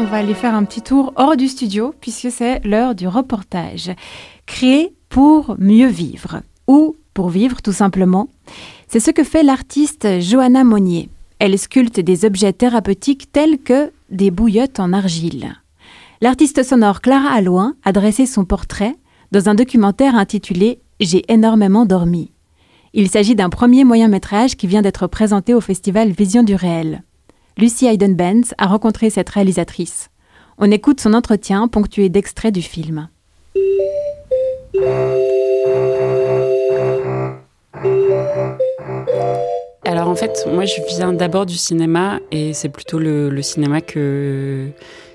On va aller faire un petit tour hors du studio puisque c'est l'heure du reportage. Créer pour mieux vivre ou pour vivre tout simplement. C'est ce que fait l'artiste Johanna Monnier. Elle sculpte des objets thérapeutiques tels que des bouillottes en argile. L'artiste sonore Clara Alloin a dressé son portrait dans un documentaire intitulé J'ai énormément dormi. Il s'agit d'un premier moyen métrage qui vient d'être présenté au festival Vision du réel. Lucie Hayden-Benz a rencontré cette réalisatrice. On écoute son entretien ponctué d'extraits du film. Alors en fait, moi je viens d'abord du cinéma et c'est plutôt le, cinéma que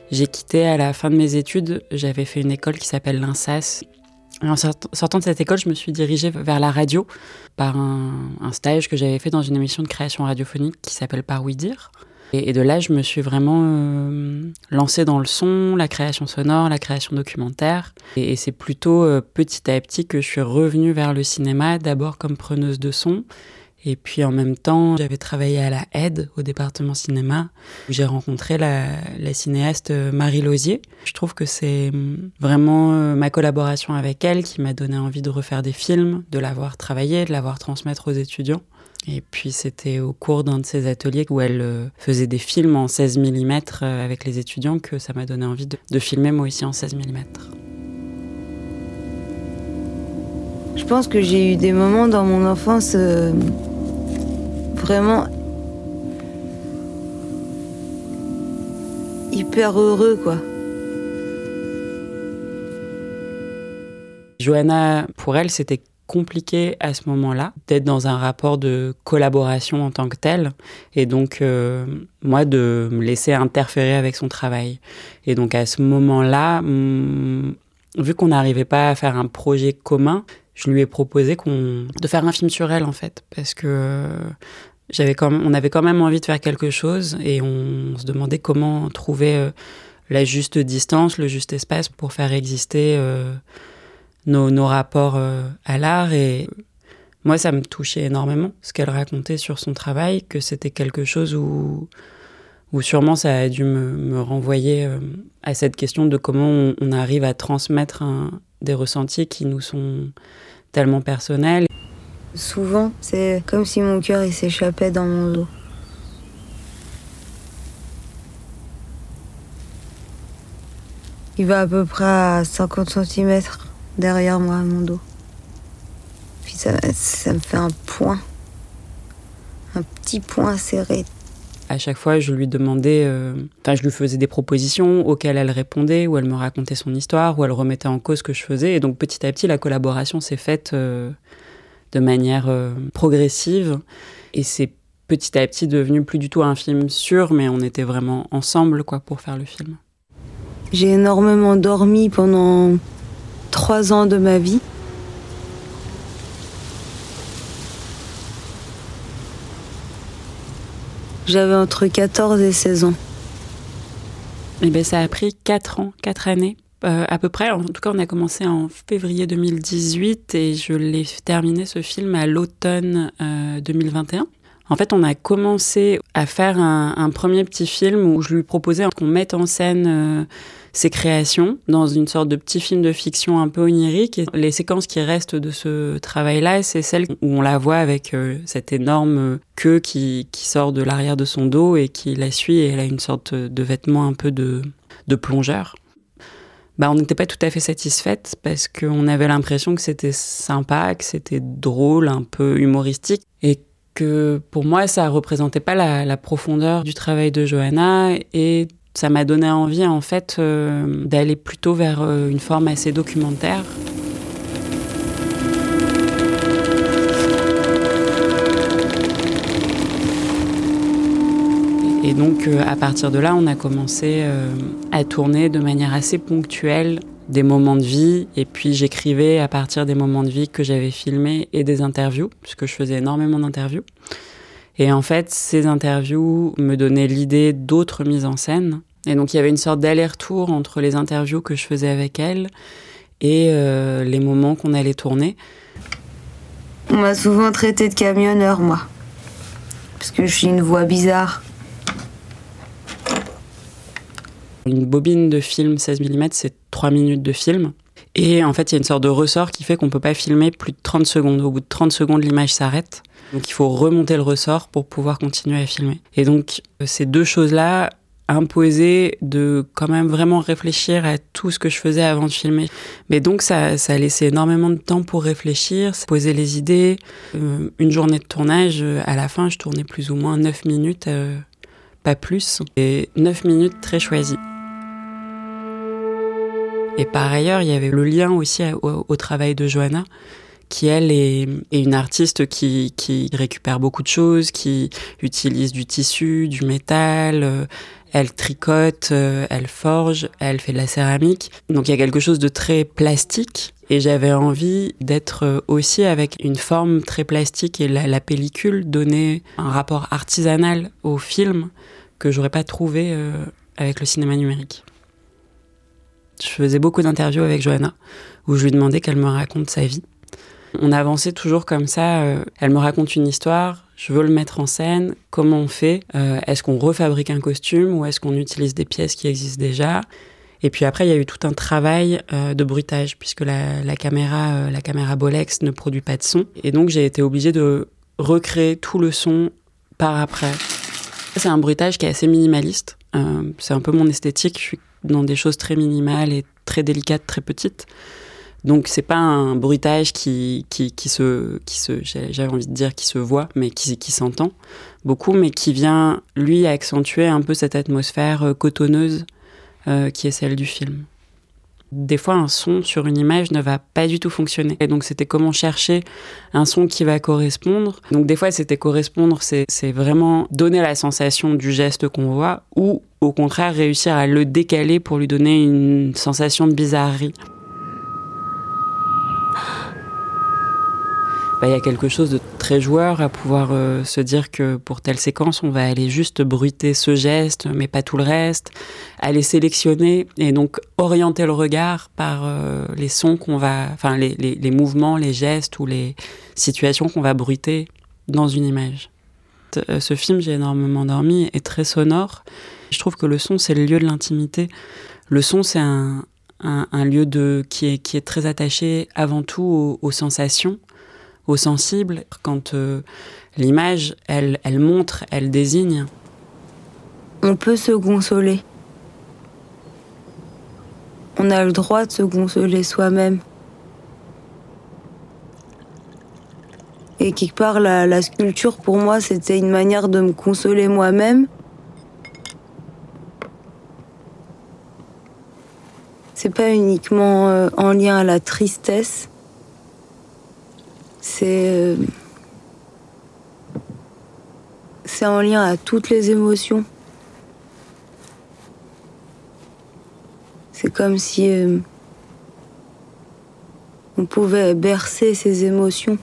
j'ai quitté à la fin de mes études. J'avais fait une école qui s'appelle l'INSAS. En sortant de cette école, je me suis dirigée vers la radio par un, stage que j'avais fait dans une émission de création radiophonique qui s'appelle Par oui dire. Et, de là, je me suis vraiment euh, lancée dans le son, la création sonore, la création documentaire. Et, c'est plutôt euh, petit à petit que je suis revenue vers le cinéma, d'abord comme preneuse de son. Et puis en même temps, j'avais travaillé à la aide au département cinéma, où j'ai rencontré la, cinéaste euh, Marie Lausier. Je trouve que c'est vraiment ma collaboration avec elle qui m'a donné envie de refaire des films, de l'avoir travaillé, de l'avoir transmettre aux étudiants. Et puis c'était au cours d'un de ces ateliers où elle euh, faisait des films en 16 mm euh, avec les étudiants que ça m'a donné envie de, filmer moi aussi en 16 mm. Je pense que j'ai eu des moments dans mon enfance euh, vraiment hyper heureux quoi. Johanna, pour elle, c'était compliqué à ce moment-là d'être dans un rapport de collaboration en tant que tel et donc euh, moi de me laisser interférer avec son travail et donc à ce moment-là mm, vu qu'on n'arrivait pas à faire un projet commun je lui ai proposé qu'on de faire un film sur elle en fait parce que on avait quand même envie de faire quelque chose et on se demandait comment trouver euh, la juste distance le juste espace pour faire exister euh, nos, rapports euh, à l'art. Et moi, ça me touchait énormément ce qu'elle racontait sur son travail, que c'était quelque chose où, où sûrement ça a dû me, renvoyer à cette question de comment on, arrive à transmettre des ressentis qui nous sont tellement personnels. Souvent, c'est comme si mon cœur s'échappait dans mon dos. Il va à peu près à 50 cm derrière moi, mon dos. Puis ça, ça me fait un point, un petit point serré. À chaque fois, je lui demandais, euh, enfin, je lui faisais des propositions auxquelles elle répondait, ou elle me racontait son histoire, ou elle remettait en cause ce que je faisais. Et donc, petit à petit, la collaboration s'est faite euh, de manière euh, progressive. Et c'est petit à petit devenu plus du tout un film sûr, mais on était vraiment ensemble, quoi, pour faire le film. J'ai énormément dormi pendant trois ans de ma vie. J'avais entre 14 et 16 ans. Eh bien, ça a pris 4 ans, 4 années euh, à peu près. En tout cas, on a commencé en février 2018 et je l'ai terminé ce film à l'automne 2021. Euh, en fait, on a commencé à faire un, premier petit film où je lui proposais qu'on mette en scène euh, ses créations dans une sorte de petit film de fiction un peu onirique. Et les séquences qui restent de ce travail-là, c'est celles où on la voit avec cette énorme queue qui, sort de l'arrière de son dos et qui la suit et elle a une sorte de vêtement un peu de plongeur. Bah, on n'était pas tout à fait satisfaite parce qu'on avait l'impression que c'était sympa, que c'était drôle, un peu humoristique et que pour moi ça représentait pas la, la profondeur du travail de Johanna et ça m'a donné envie en fait euh, d'aller plutôt vers euh, une forme assez documentaire. Et donc euh, à partir de là, on a commencé à tourner de manière assez ponctuelle des moments de vie et puis j'écrivais à partir des moments de vie que j'avais filmés et des interviews puisque je faisais énormément d'interviews. Et en fait, ces interviews me donnaient l'idée d'autres mises en scène. Et donc, il y avait une sorte d'aller-retour entre les interviews que je faisais avec elle et euh, les moments qu'on allait tourner. On m'a souvent traité de camionneur, moi. parce que je suis une voix bizarre. Une bobine de film 16 mm, c'est 3 minutes de film. Et en fait, il y a une sorte de ressort qui fait qu'on ne peut pas filmer plus de 30 secondes. Au bout de 30 secondes, l'image s'arrête. Donc il faut remonter le ressort pour pouvoir continuer à filmer. Et donc euh, ces deux choses-là imposaient de quand même vraiment réfléchir à tout ce que je faisais avant de filmer. Mais donc ça, ça a laissé énormément de temps pour réfléchir, poser les idées. Euh, une journée de tournage, euh, à la fin, je tournais plus ou moins 9 minutes, pas plus. Et 9 minutes très choisies. Et par ailleurs, il y avait le lien aussi au, travail de Johanna, qui elle est, une artiste qui, récupère beaucoup de choses, qui utilise du tissu, du métal, euh, elle tricote, euh, elle forge, elle fait de la céramique. Donc il y a quelque chose de très plastique. Et j'avais envie d'être euh, aussi avec une forme très plastique et la, pellicule donner un rapport artisanal au film que j'aurais pas trouvé avec le cinéma numérique. Je faisais beaucoup d'interviews avec Johanna, où je lui demandais qu'elle me raconte sa vie. On avançait toujours comme ça. Euh, elle me raconte une histoire, je veux le mettre en scène. Comment on fait euh, Est-ce qu'on refabrique un costume ou est-ce qu'on utilise des pièces qui existent déjà? Et puis après, il y a eu tout un travail euh, de bruitage puisque la, caméra, la caméra Bolex ne produit pas de son. Et donc j'ai été obligée de recréer tout le son par après. C'est un bruitage qui est assez minimaliste. c'est un peu mon esthétique. Dans des choses très minimales et très délicates, très petites. Donc c'est pas un bruitage qui, qui, se, qui se envie de dire qui se voit, mais qui, qui s'entend beaucoup, mais qui vient lui accentuer un peu cette atmosphère euh, cotonneuse euh, qui est celle du film des fois un son sur une image ne va pas du tout fonctionner. Et donc c'était comment chercher un son qui va correspondre. Donc des fois c'était correspondre, c'est vraiment donner la sensation du geste qu'on voit ou au contraire réussir à le décaler pour lui donner une sensation de bizarrerie. Bah, il y a quelque chose de très joueur à pouvoir euh, se dire que pour telle séquence, on va aller juste bruiter ce geste, mais pas tout le reste, aller sélectionner et donc orienter le regard par euh, les sons qu'on va, enfin les, les, mouvements, les gestes ou les situations qu'on va bruiter dans une image. Euh, ce film, j'ai énormément dormi, est très sonore. Je trouve que le son, c'est le lieu de l'intimité. Le son, c'est un, un, lieu de, qui, est, qui est très attaché avant tout aux sensations au sensible quand euh, l'image, elle, elle montre, elle désigne. On peut se consoler. On a le droit de se consoler soi-même. Et quelque part, la, sculpture, pour moi, c'était une manière de me consoler moi-même. C'est pas uniquement euh, en lien à la tristesse, c'est euh, c'est en lien à toutes les émotions. C'est comme si euh, on pouvait bercer ces émotions.